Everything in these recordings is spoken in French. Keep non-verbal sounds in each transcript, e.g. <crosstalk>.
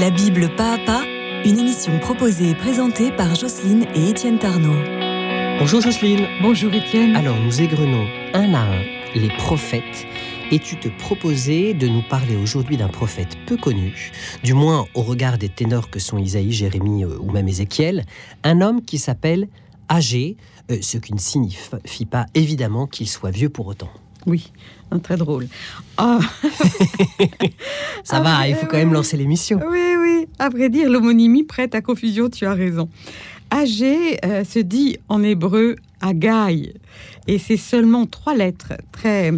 La Bible pas à pas, une émission proposée et présentée par Jocelyne et Étienne Tarnot. Bonjour Jocelyne. Bonjour Étienne. Alors nous égrenons un à un les prophètes et tu te proposais de nous parler aujourd'hui d'un prophète peu connu, du moins au regard des ténors que sont Isaïe, Jérémie euh, ou même Ézéchiel, un homme qui s'appelle Agé, euh, ce qui ne signifie pas évidemment qu'il soit vieux pour autant. Oui, hein, très drôle. Ah. <laughs> Ça va, il faut quand même lancer l'émission. Oui, oui. À vrai dire, l'homonymie prête à confusion, tu as raison. Agé euh, se dit en hébreu Agaï. Et c'est seulement trois lettres, très,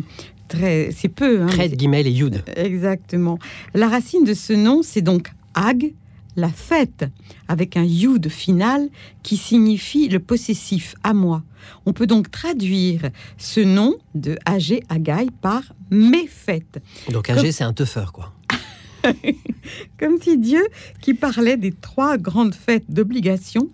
très, c'est peu. Hein, Trait, guimel et yud. Exactement. La racine de ce nom, c'est donc Ag, la fête, avec un yud final qui signifie le possessif à moi. On peut donc traduire ce nom de Agé Agaï par mes fêtes. Donc Agé, c'est un teufeur, quoi. <laughs> Comme si Dieu, qui parlait des trois grandes fêtes d'obligation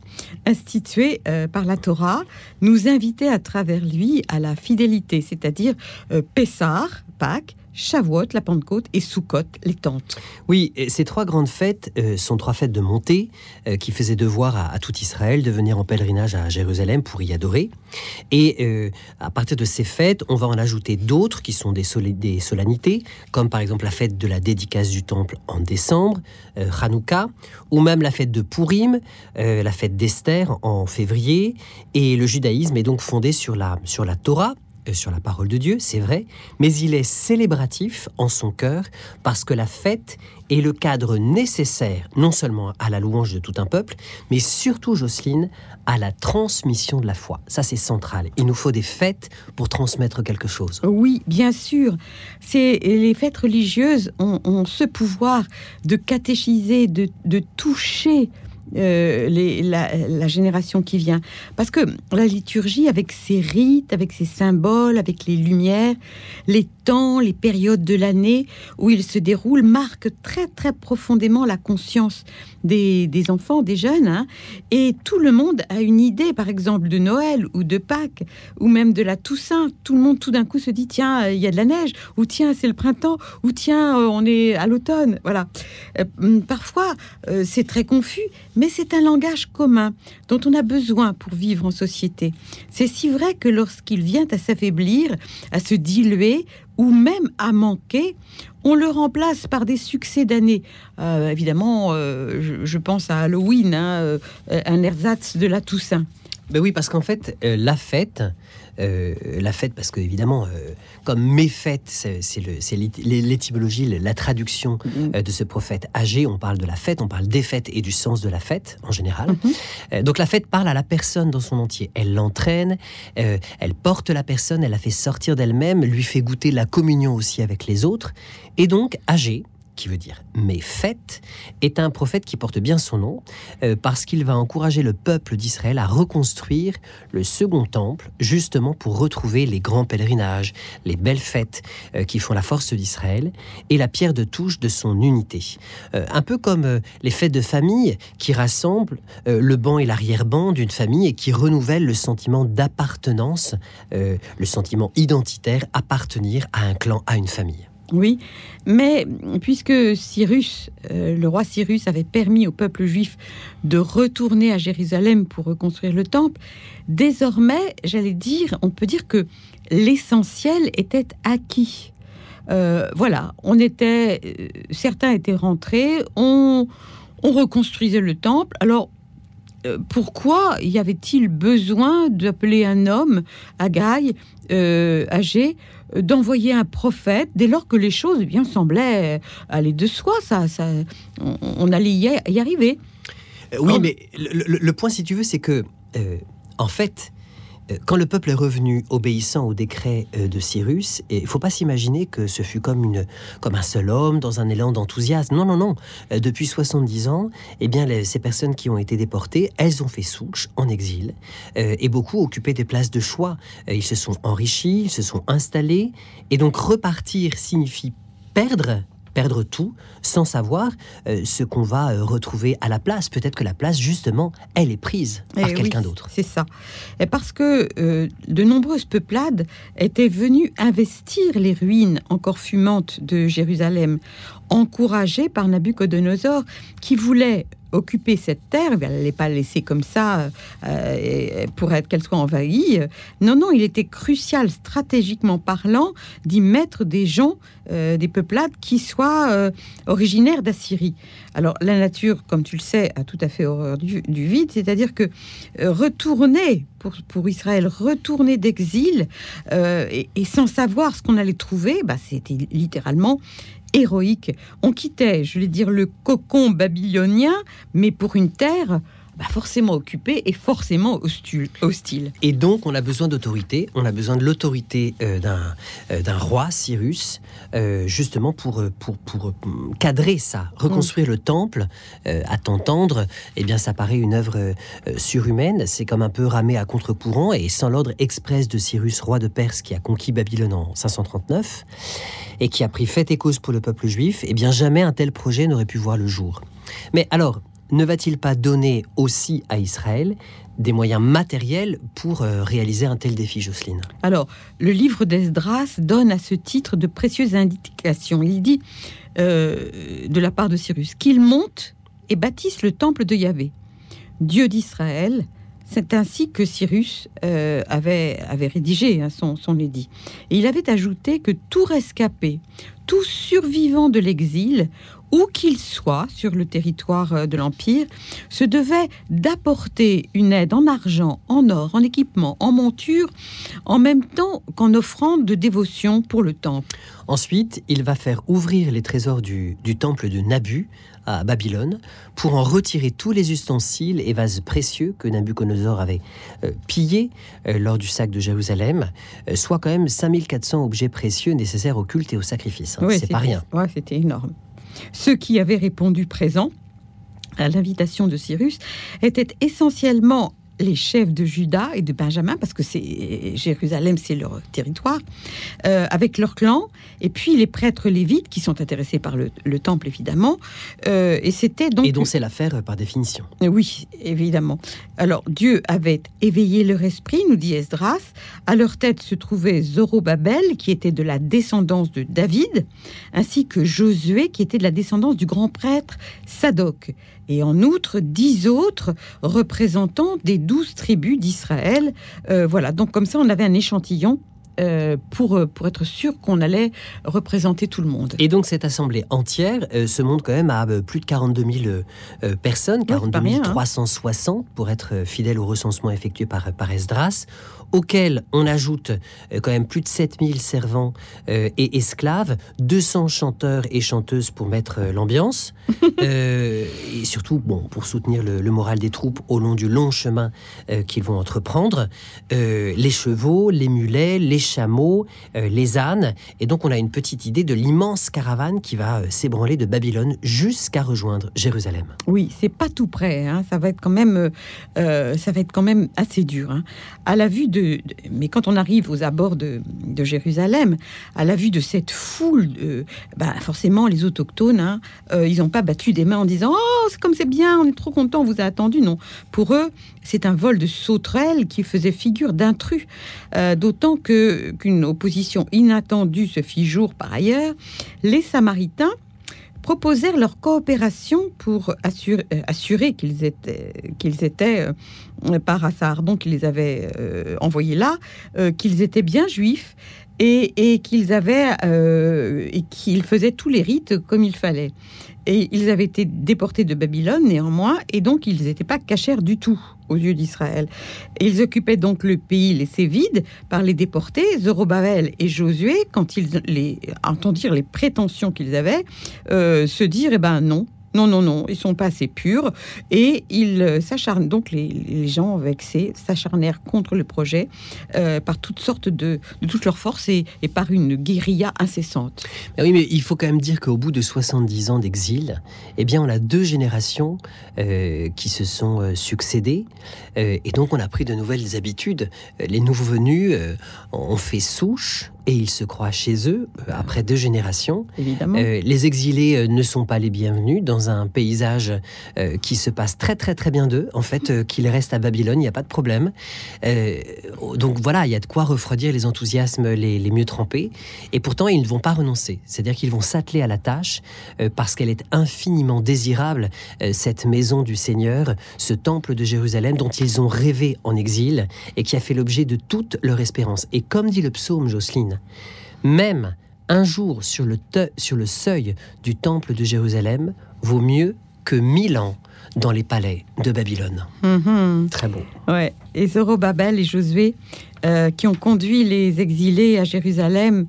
instituées euh, par la Torah, nous invitait à travers lui à la fidélité, c'est-à-dire euh, Pessah, Pâques, Shavuot, la Pentecôte, et Sukkot, les tentes. Oui, ces trois grandes fêtes euh, sont trois fêtes de montée euh, qui faisaient devoir à, tout Israël de venir en pèlerinage à Jérusalem pour y adorer. Et euh, à partir de ces fêtes, on va en ajouter d'autres qui sont des, sol des, solennités, comme par exemple la fête de la dédicace du temple en décembre, Hanouka, ou même la fête de Purim, la fête d'Esther en février. Et le judaïsme est donc fondé sur la, sur la Torah, sur la parole de Dieu, c'est vrai, mais il est célébratif en son cœur parce que la fête est le cadre nécessaire non seulement à la louange de tout un peuple, mais surtout, Jocelyne, à la transmission de la foi. Ça, c'est central. Il nous faut des fêtes pour transmettre quelque chose. Oui, bien sûr. C'est les fêtes religieuses ont, ont, ce pouvoir de catéchiser, de toucher euh, la, génération qui vient. Parce que la liturgie, avec ses rites, avec ses symboles, avec les lumières, les temps, les périodes de l'année où il se déroule, marque très très profondément la conscience des, enfants, des jeunes. Hein. Et tout le monde a une idée, par exemple, de Noël ou de Pâques, ou même de la Toussaint. Tout le monde tout d'un coup se dit, tiens, il y a de la neige, ou tiens, c'est le printemps, ou tiens, on est à l'automne. Voilà. Euh, parfois, euh, c'est très confus, mais c'est un langage commun dont on a besoin pour vivre en société. C'est si vrai que lorsqu'il vient à s'affaiblir, à se diluer, ou même à manquer, on le remplace par des succès d'année. Euh, évidemment, euh, je, pense à Halloween, hein, euh, un ersatz de la Toussaint. Ben oui, parce qu'en fait, la fête, euh, la fête, parce que évidemment, euh, comme mes fêtes, c'est l'étymologie, la traduction mm-hmm. de ce prophète âgé. On parle de la fête, on parle des fêtes et du sens de la fête en général. Mm -hmm. donc la fête parle à la personne dans son entier. Elle l'entraîne, elle porte la personne, elle la fait sortir d'elle-même, lui fait goûter la communion aussi avec les autres. Et donc âgé, qui veut dire mes fêtes, est un prophète qui porte bien son nom, euh, parce qu'il va encourager le peuple d'Israël à reconstruire le second temple, justement pour retrouver les grands pèlerinages, les belles fêtes euh, qui font la force d'Israël, et la pierre de touche de son unité. Euh, un peu comme les fêtes de famille qui rassemblent le banc et l'arrière-ban d'une famille et qui renouvellent le sentiment d'appartenance, le sentiment identitaire, appartenir à un clan, à une famille. Oui, mais puisque Cyrus, euh, le roi Cyrus, avait permis au peuple juif de retourner à Jérusalem pour reconstruire le temple, désormais, j'allais dire, on peut dire que l'essentiel était acquis. Euh, voilà, on était, euh, certains étaient rentrés, on, on reconstruisait le temple. Alors, pourquoi y avait-il besoin d'appeler un homme, Agaï, âgé, d'envoyer un prophète dès lors que les choses eh bien semblaient aller de soi. Ça, ça on, on allait y, arriver. Oui mais le, le, le, point si tu veux c'est que euh, en fait quand le peuple est revenu obéissant au décret euh, de Cyrus, il ne faut pas s'imaginer que ce fut comme, un seul homme dans un élan d'enthousiasme. Non, non, non. Euh, depuis 70 ans, eh bien, ces personnes qui ont été déportées, elles ont fait souche en exil euh, et beaucoup occupaient des places de choix. Euh, ils se sont enrichis, ils se sont installés et donc repartir signifie perdre perdre tout sans savoir euh, ce qu'on va euh, retrouver à la place. Peut-être que la place, justement, elle est prise par Eh quelqu'un oui, d'autre. C'est ça. Et parce que euh, de nombreuses peuplades étaient venues investir les ruines encore fumantes de Jérusalem encouragé par Nabucodonosor, qui voulait occuper cette terre, elle n'allait pas la laisser comme ça euh, pour être qu'elle soit envahie. Non, non, il était crucial, stratégiquement parlant, d'y mettre des gens, euh, des peuplades qui soient euh, originaires d'Assyrie. Alors la nature, comme tu le sais, a tout à fait horreur du, vide, c'est-à-dire que retourner pour, pour, Israël, retourner d'exil et, sans savoir ce qu'on allait trouver, bah, c'était littéralement héroïque. On quittait, je vais dire, le cocon babylonien, mais pour une terre bah, forcément occupée et forcément hostile. Et donc, on a besoin d'autorité. On a besoin de l'autorité euh, euh, d'un roi, Cyrus, euh, justement pour, pour, pour, cadrer ça, reconstruire le temple. à t'entendre, eh bien, ça paraît une œuvre surhumaine. C'est comme un peu ramé à contre-courant et sans l'ordre express de Cyrus, roi de Perse, qui a conquis Babylone en 539 et qui a pris fait et cause pour le peuple juif, eh bien, jamais un tel projet n'aurait pu voir le jour. Mais alors, ne va-t-il pas donner aussi à Israël des moyens matériels pour euh, réaliser un tel défi, Jocelyne? Alors, le livre d'Esdras donne à ce titre de précieuses indications. Il dit, euh, de la part de Cyrus, qu'il monte et bâtisse le temple de Yahvé, Dieu d'Israël. C'est ainsi que Cyrus euh, avait, rédigé hein, son, son édit. Et il avait ajouté que tout rescapé, tout survivant de l'exil où qu'il soit sur le territoire euh, de l'Empire, se devait d'apporter une aide en argent, en or, en équipement, en monture, en même temps qu'en offrande de dévotion pour le temple. Ensuite, il va faire ouvrir les trésors du, temple de Nabu à Babylone pour en retirer tous les ustensiles et vases précieux que Nabucodonosor avait euh, pillés euh, lors du sac de Jérusalem, soit quand même 5400 objets précieux nécessaires au culte et au sacrifice. Hein. c'est pas rien. Ouais, c'était énorme. Ceux qui avaient répondu présent à l'invitation de Cyrus étaient essentiellement les chefs de Juda et de Benjamin, parce que c'est Jérusalem, c'est leur territoire, euh, avec leur clan, et puis les prêtres lévites qui sont intéressés par le, temple évidemment, euh, et c'était donc et dont c'est l'affaire euh, par définition. Oui, évidemment. Alors Dieu avait éveillé leur esprit, nous dit Esdras. À leur tête se trouvait Zorobabel, qui était de la descendance de David, ainsi que Josué, qui était de la descendance du grand prêtre Sadoc et en outre dix autres représentants des douze tribus d'Israël. Euh, voilà, donc comme ça on avait un échantillon euh, pour, euh, pour être sûr qu'on allait représenter tout le monde. Et donc cette assemblée entière se monte quand même à plus de 42 000 personnes, 42 360 hein. pour être fidèle au recensement effectué par, par Esdras auquel on ajoute euh, quand même plus de 7000 servants euh, et esclaves, 200 chanteurs et chanteuses pour mettre euh, l'ambiance, <laughs> et surtout bon, pour soutenir le, moral des troupes au long du long chemin qu'ils vont entreprendre, les chevaux, les mulets, les chameaux, les ânes, et donc on a une petite idée de l'immense caravane qui va s'ébranler de Babylone jusqu'à rejoindre Jérusalem. Oui, c'est pas tout près, hein. ça va être quand même, ça va être quand même assez dur. Hein. À la vue de mais quand on arrive aux abords de, Jérusalem, à la vue de cette foule, bah, forcément les autochtones, hein, euh, ils n'ont pas battu des mains en disant oh c'est comme c'est bien, on est trop content, on vous a attendu. Non, pour eux c'est un vol de sauterelles qui faisait figure d'intrus, euh, d'autant que qu'une opposition inattendue se fit jour par ailleurs. Les Samaritains proposèrent leur coopération pour assurer, euh, assurer qu'ils étaient, étaient euh, par Assardon qui les avait euh, envoyés là, qu'ils étaient bien juifs et, qu'ils avaient et qu'ils faisaient tous les rites comme il fallait. Et ils avaient été déportés de Babylone néanmoins, et donc ils n'étaient pas cachers du tout aux yeux d'Israël. Ils occupaient donc le pays laissé vide par les déportés. Zorobabel et Josué, quand ils entendirent les prétentions qu'ils avaient, euh, se dire, eh ben non, non, non, non, ils sont pas assez purs. Et ils euh, s'acharnent, donc les, gens vexés s'acharnèrent contre le projet euh, par toutes sortes de, de toutes leurs forces et, par une guérilla incessante. oui, mais il faut quand même dire qu'au bout de 70 ans d'exil, eh bien, on a deux générations euh, qui se sont succédées. et donc, on a pris de nouvelles habitudes. Les nouveaux venus ont fait souche et ils se croient chez eux euh, après deux générations. Évidemment. Euh, les exilés euh, ne sont pas les bienvenus dans un paysage qui se passe très très très bien d'eux. En fait, qu'ils restent à Babylone, il n'y a pas de problème. Euh, donc voilà, il y a de quoi refroidir les enthousiasmes les, les mieux trempés. Et pourtant, ils ne vont pas renoncer. C'est-à-dire qu'ils vont s'atteler à la tâche parce qu'elle est infiniment désirable, cette maison du Seigneur, ce temple de Jérusalem dont ils ont rêvé en exil et qui a fait l'objet de toute leur espérance. Et comme dit le psaume Jocelyne, même un jour sur le, te- sur le seuil du temple de Jérusalem vaut mieux que mille ans dans les palais de Babylone. Mhm. Très beau. Ouais. Et Zorobabel et Josué, euh, qui ont conduit les exilés à Jérusalem,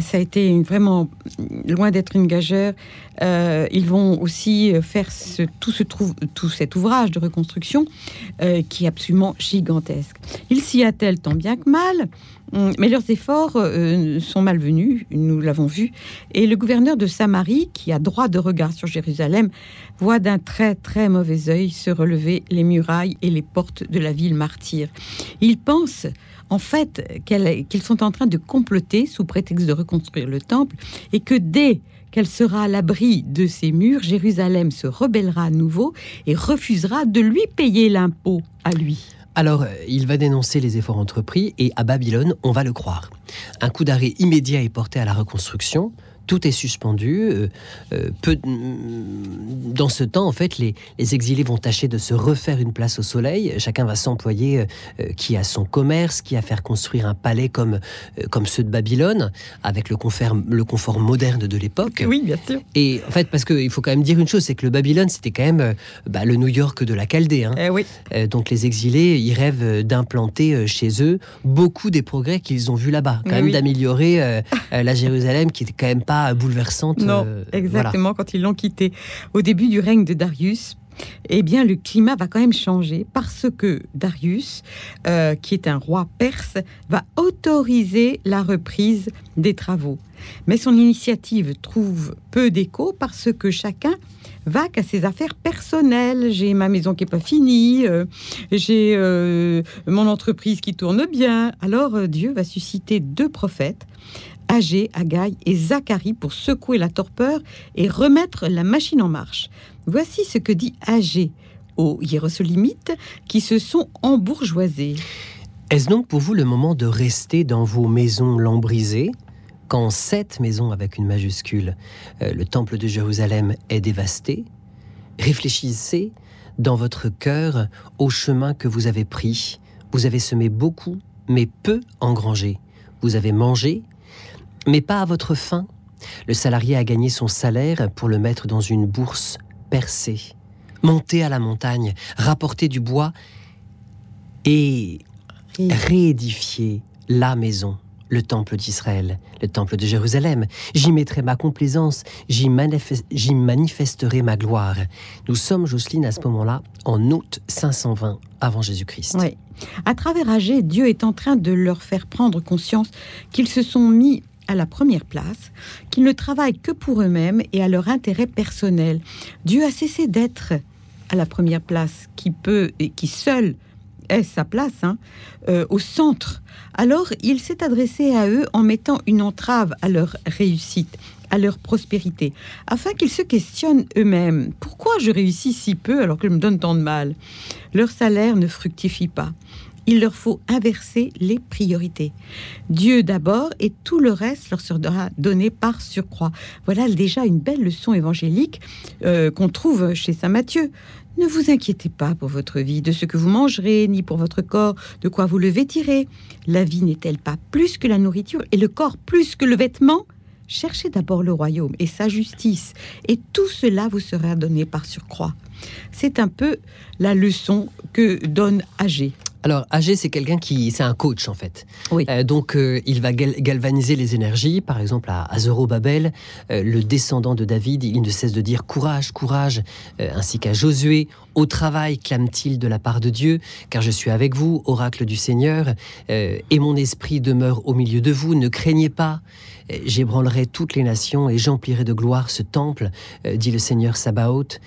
ça a été vraiment loin d'être une gageure. Euh, ils vont aussi euh, faire tout, ce tout cet ouvrage de reconstruction qui est absolument gigantesque. Ils s'y attellent tant bien que mal, hum, mais leurs efforts sont malvenus, nous l'avons vu. Et le gouverneur de Samarie, qui a droit de regard sur Jérusalem, voit d'un très très mauvais œil se relever les murailles et les portes de la ville martyre. Il pense en fait qu'ils sont en train de comploter sous prétexte de reconstruire le temple et que dès qu'elle sera à l'abri de ces murs, Jérusalem se rebellera à nouveau et refusera de lui payer l'impôt à lui. Alors, il va dénoncer les efforts entrepris et à Babylone, on va le croire. Un coup d'arrêt immédiat est porté à la reconstruction. Tout est suspendu. euh, euh, peu- dans ce temps, en fait, les, les exilés vont tâcher de se refaire une place au soleil. Chacun va s'employer, euh, qui a son commerce, qui a faire construire un palais comme, euh, comme ceux de Babylone, avec le confort, le confort moderne de l'époque. Oui, bien sûr. Et en fait, parce qu'il faut quand même dire une chose, c'est que le Babylone, c'était quand même bah, le New York de la Chaldée. hein. Eh oui. Donc les exilés, ils rêvent d'implanter chez eux beaucoup des progrès qu'ils ont vus là-bas, quand Mais même oui. d'améliorer la Jérusalem qui était quand même pas bouleversante. Non, euh, voilà. exactement, quand ils l'ont quitté. Au début du règne de Darius, eh bien, le climat va quand même changer parce que Darius, euh, qui est un roi perse, va autoriser la reprise des travaux. Mais son initiative trouve peu d'écho parce que chacun va qu'à ses affaires personnelles. J'ai ma maison qui n'est pas finie, euh, j'ai euh, mon entreprise qui tourne bien. Alors Dieu va susciter deux prophètes, Agé, Agaï et Zacharie pour secouer la torpeur et remettre la machine en marche. Voici ce que dit Agé aux Hiérosolimites qui se sont embourgeoisés. Est-ce donc pour vous le moment de rester dans vos maisons lambrisées quand cette maison avec une majuscule, euh, le temple de Jérusalem, est dévasté? Réfléchissez dans votre cœur au chemin que vous avez pris. Vous avez semé beaucoup, mais peu engrangé. Vous avez mangé, mais pas à votre faim. Le salarié a gagné son salaire pour le mettre dans une bourse percée. Monter à la montagne, rapporter du bois et réédifier la maison, le temple d'Israël, le temple de Jérusalem. J'y mettrai ma complaisance, j'y manifesterai ma gloire. Nous sommes, Jocelyne, à ce moment-là, en août 520 avant Jésus-Christ. Oui. À travers Agé, Dieu est en train de leur faire prendre conscience qu'ils se sont mis à la première place, qu'ils ne travaillent que pour eux-mêmes et à leur intérêt personnel. Dieu a cessé d'être à la première place, qui peut et qui seul est sa place, hein, euh, au centre. Alors il s'est adressé à eux en mettant une entrave à leur réussite, à leur prospérité, afin qu'ils se questionnent eux-mêmes. Pourquoi je réussis si peu alors que je me donne tant de mal? Leur salaire ne fructifie pas. Il leur faut inverser les priorités. Dieu d'abord et tout le reste leur sera donné par surcroît. Voilà déjà une belle leçon évangélique euh, qu'on trouve chez Saint Matthieu. Ne vous inquiétez pas pour votre vie, de ce que vous mangerez, ni pour votre corps, de quoi vous le vêtirez. La vie n'est-elle pas plus que la nourriture et le corps plus que le vêtement? Cherchez d'abord le royaume et sa justice, et tout cela vous sera donné par surcroît. C'est un peu la leçon que donne Agé. Alors, Agé, c'est quelqu'un qui, c'est un coach en fait. Oui. Euh, donc, euh, il va gal- galvaniser les énergies. Par exemple, à, à Zorobabel, euh, le descendant de David, il ne cesse de dire courage, courage, ainsi qu'à Josué. Au travail, clame-t-il de la part de Dieu, car je suis avec vous, oracle du Seigneur, et mon esprit demeure au milieu de vous. Ne craignez pas. J'ébranlerai toutes les nations et j'emplirai de gloire ce temple, dit le Seigneur Sabaoth.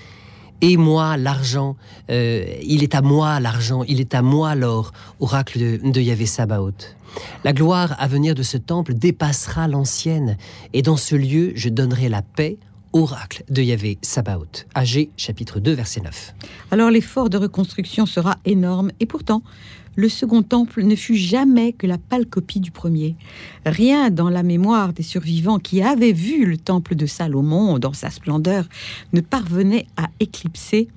Et moi, l'argent, euh, il est à moi l'argent, il est à moi l'or, oracle de, de Yahvé Sabaoth. La gloire à venir de ce temple dépassera l'ancienne, et dans ce lieu je donnerai la paix, oracle de Yahvé Sabaoth. AG chapitre 2 verset 9. Alors l'effort de reconstruction sera énorme, et pourtant, le second temple ne fut jamais que la pâle copie du premier. Rien dans la mémoire des survivants qui avaient vu le temple de Salomon dans sa splendeur ne parvenait à éclipser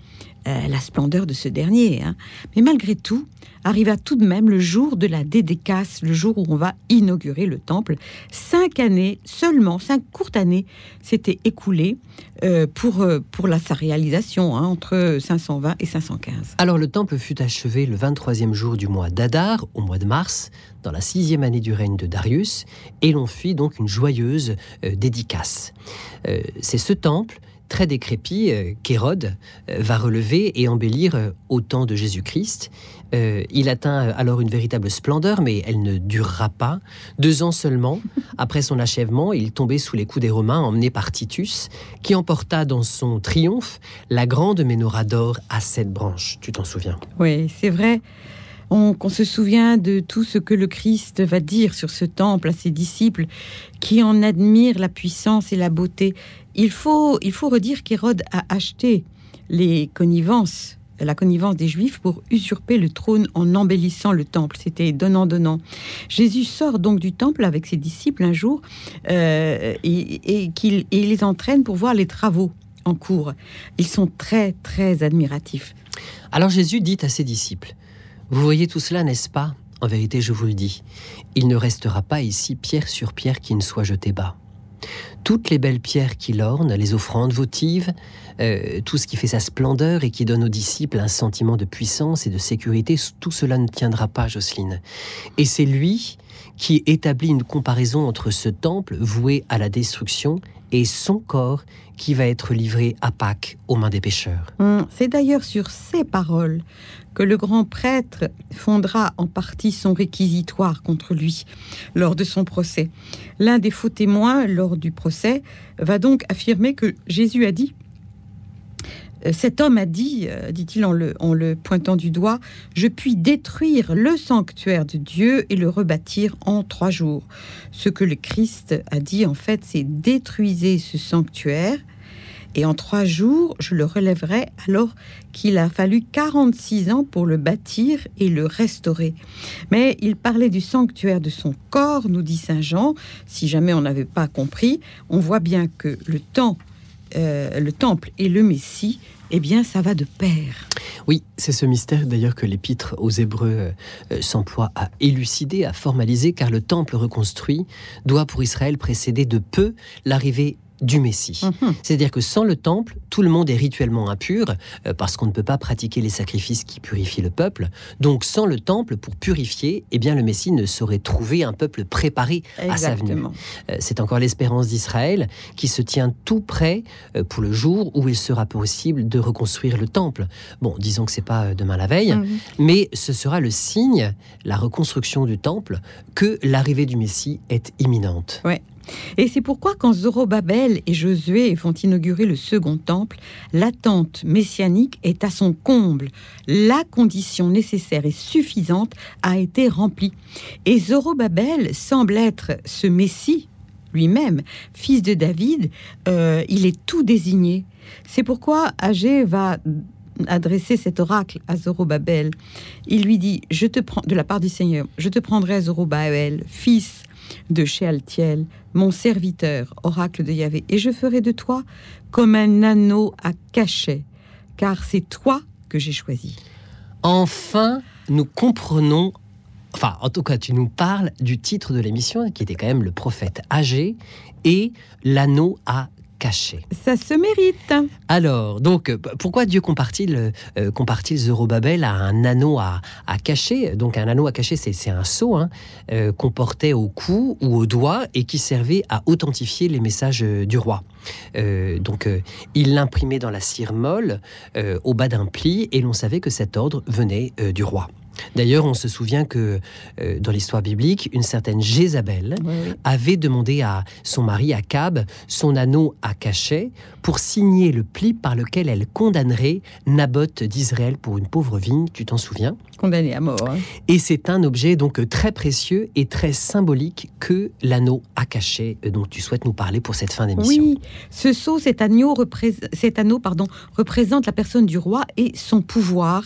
euh, la splendeur de ce dernier. hein. Mais malgré tout, arriva tout de même le jour de la dédicace, le jour où on va inaugurer le temple. Cinq années seulement, cinq courtes années s'étaient écoulées euh, pour, euh, pour la, sa réalisation, hein, entre 520 et 515. Alors le temple fut achevé le 23e jour du mois d'Adar, au mois de mars, dans la sixième année du règne de Darius, et l'on fit donc une joyeuse dédicace. C'est ce temple très décrépit euh, qu'Hérode euh, va relever et embellir euh, au temps de Jésus-Christ. Il atteint alors une véritable splendeur, mais elle ne durera pas. Deux ans seulement après son achèvement, il tombait sous les coups des Romains, emmené par Titus, qui emporta dans son triomphe la grande menorah d'or à sept branches. Tu t'en souviens? Oui, c'est vrai. On, se souvient de tout ce que le Christ va dire sur ce temple à ses disciples qui en admirent la puissance et la beauté. Il faut, il faut redire qu'Hérode a acheté les connivences, la connivence des Juifs pour usurper le trône en embellissant le temple. C'était donnant-donnant. Jésus sort donc du temple avec ses disciples un jour euh, et, qu'il et les entraîne pour voir les travaux en cours. Ils sont très, très admiratifs. Alors Jésus dit à ses disciples, Vous voyez tout cela, n'est-ce pas? En vérité, je vous le dis, il ne restera pas ici pierre sur pierre qui ne soit jetée bas. Toutes les belles pierres qui l'ornent, les offrandes votives, euh, tout ce qui fait sa splendeur et qui donne aux disciples un sentiment de puissance et de sécurité, tout cela ne tiendra pas, Jocelyne. Et c'est lui qui établit une comparaison entre ce temple voué à la destruction et son corps qui va être livré à Pâques aux mains des pécheurs. Hum, C'est d'ailleurs sur ces paroles que le grand prêtre fondera en partie son réquisitoire contre lui lors de son procès. L'un des faux témoins lors du procès va donc affirmer que Jésus a dit cet homme a dit, euh, dit-il en le, en le pointant du doigt, je puis détruire le sanctuaire de Dieu et le rebâtir en trois jours. Ce que le Christ a dit, en fait, c'est détruisez ce sanctuaire et en trois jours, je le relèverai alors qu'il a fallu 46 ans pour le bâtir et le restaurer. Mais il parlait du sanctuaire de son corps, nous dit Saint Jean. Si jamais on n'avait pas compris, on voit bien que le temps, euh, le temple et le Messie, eh bien, ça va de pair. Oui, c'est ce mystère d'ailleurs que l'épître aux Hébreux euh, s'emploie à élucider, à formaliser, car le temple reconstruit doit pour Israël précéder de peu l'arrivée du Messie. Mhm. C'est-à-dire que sans le temple, tout le monde est rituellement impur, euh, parce qu'on ne peut pas pratiquer les sacrifices qui purifient le peuple. Donc sans le temple, pour purifier, eh bien le Messie ne saurait trouver un peuple préparé à sa venue. Euh, C'est encore l'espérance d'Israël qui se tient tout prêt euh, pour le jour où il sera possible de reconstruire le temple. Bon, disons que c'est pas demain la veille, Mhm. mais ce sera le signe, la reconstruction du temple, que l'arrivée du Messie est imminente. Et c'est pourquoi quand Zorobabel et Josué vont inaugurer le second temple, l'attente messianique est à son comble. La condition nécessaire et suffisante a été remplie. Et Zorobabel semble être ce Messie lui-même, fils de David, euh, il est tout désigné. C'est pourquoi Agé va adresser cet oracle à Zorobabel. Il lui dit, je te prends de la part du Seigneur, je te prendrai Zorobabel, fils de Shealtiel, mon serviteur, oracle de Yahvé, et je ferai de toi comme un anneau à cachet, car c'est toi que j'ai choisi. Enfin, nous comprenons, enfin en tout cas tu nous parles du titre de l'émission qui était quand même le prophète âgé et l'anneau à caché. Ça se mérite. Alors, donc, euh, pourquoi Dieu compare-t-il euh, Zorobabel à un anneau à, à cacher? Donc, un anneau à cacher, c'est un sceau hein, euh, qu'on portait au cou ou au doigt et qui servait à authentifier les messages euh, du roi. Euh, donc, il l'imprimait dans la cire molle au bas d'un pli et l'on savait que cet ordre venait du roi. D'ailleurs, on se souvient que euh, dans l'histoire biblique, une certaine Jézabel avait demandé à son mari Akab son anneau à cachet pour signer le pli par lequel elle condamnerait Naboth d'Israël pour une pauvre vigne, tu t'en souviens? Condamné à mort. Hein. Et c'est un objet donc très précieux et très symbolique que l'anneau à cachet euh, dont tu souhaites nous parler pour cette fin d'émission. Oui, ce sceau, cet anneau, cet anneau pardon, représente la personne du roi et son pouvoir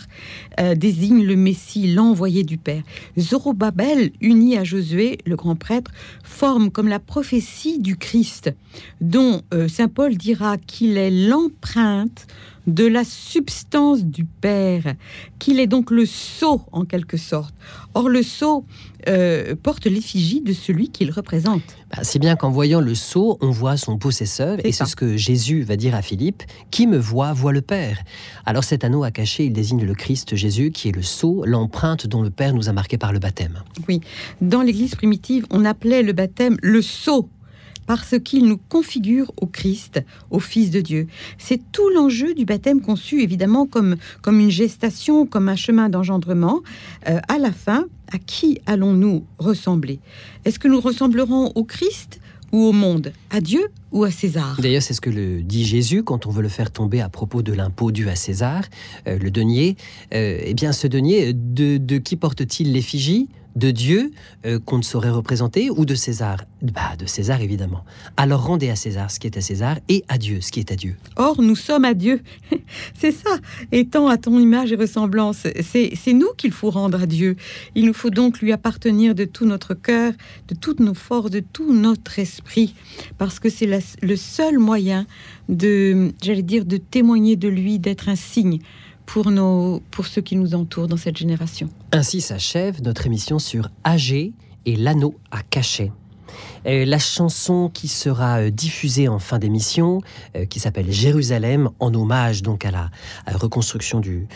euh, désigne le Messie, l'envoyé du Père. Zorobabel, uni à Josué, le grand prêtre, forme comme la prophétie du Christ, dont euh, Saint Paul dira qu'il est l'empreinte de la substance du Père, qu'il est donc le sceau en quelque sorte. Or, le sceau euh, porte l'effigie de celui qu'il représente. Bah, c'est bien qu'en voyant le sceau, on voit son possesseur, et c'est ce que Jésus va dire à Philippe Qui me voit, voit le Père. Alors cet anneau à cacher, il désigne le Christ Jésus, qui est le sceau, l'empreinte dont le Père nous a marqué par le baptême. Oui, dans l'Église primitive, on appelait le baptême le sceau parce qu'il nous configure au Christ, au Fils de Dieu. C'est tout l'enjeu du baptême conçu évidemment comme, comme une gestation, comme un chemin d'engendrement. Euh, à la fin, à qui allons-nous ressembler? Est-ce que nous ressemblerons au Christ ou au monde? À Dieu ou à César? D'ailleurs, c'est ce que le dit Jésus quand on veut le faire tomber à propos de l'impôt dû à César, euh, le denier. Euh, eh bien, ce denier, de, de qui porte-t-il l'effigie? De Dieu euh, qu'on ne saurait représenter ou de César? Bah, De César, évidemment. Alors rendez à César ce qui est à César et à Dieu ce qui est à Dieu. Or, nous sommes à Dieu. <laughs> c'est ça, étant à ton image et ressemblance. C'est nous qu'il faut rendre à Dieu. Il nous faut donc lui appartenir de tout notre cœur, de toutes nos forces, de tout notre esprit, parce que c'est le seul moyen de, j'allais dire, de témoigner de lui, d'être un signe pour, nos, pour ceux qui nous entourent dans cette génération. Ainsi s'achève notre émission sur AG et l'anneau à cacher. Euh, la chanson qui sera euh, diffusée en fin d'émission, euh, qui s'appelle Jérusalem, en hommage donc à la, reconstruction du,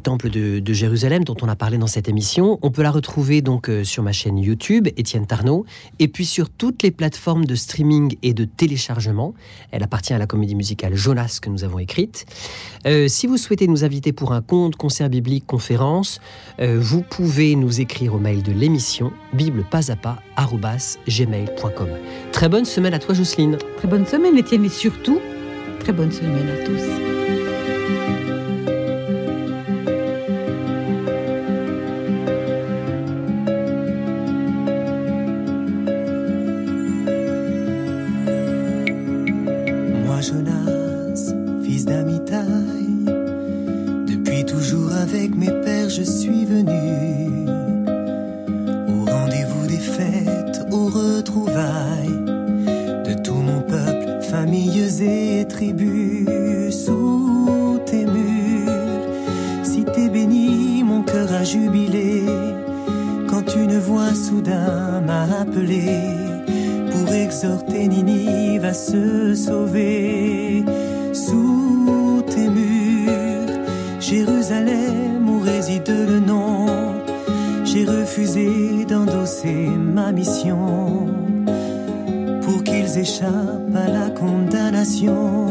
temple de, Jérusalem dont on a parlé dans cette émission. On peut la retrouver donc sur ma chaîne YouTube, Étienne Tarnot, et puis sur toutes les plateformes de streaming et de téléchargement. Elle appartient à la comédie musicale Jonas que nous avons écrite. si vous souhaitez nous inviter pour un conte, concert biblique, conférence, vous pouvez nous écrire au mail de l'émission bible pas à pas Très bonne semaine à toi Jocelyne. Très bonne semaine Étienne et surtout très bonne semaine à tous. oración.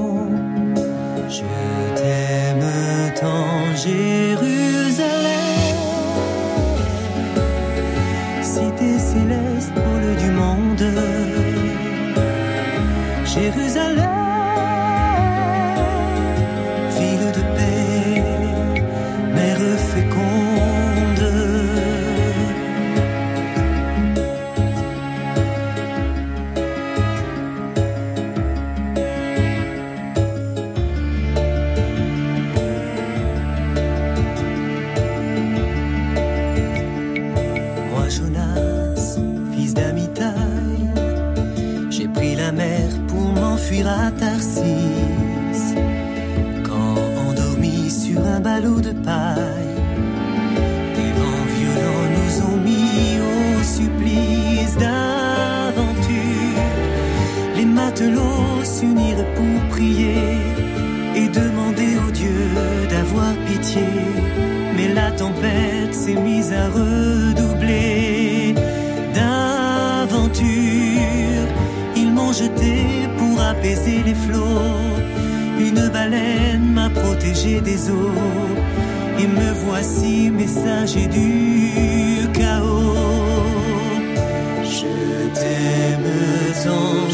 de paille. Des vents violents nous ont mis au supplice d'aventure. Les matelots s'unirent pour prier et demander au Dieu d'avoir pitié. Mais la tempête s'est mise à redoubler d'aventure. Ils m'ont jeté pour apaiser les flots une baleine m'a protégé des eaux. Et me voici messager du chaos. Je t'aime tant,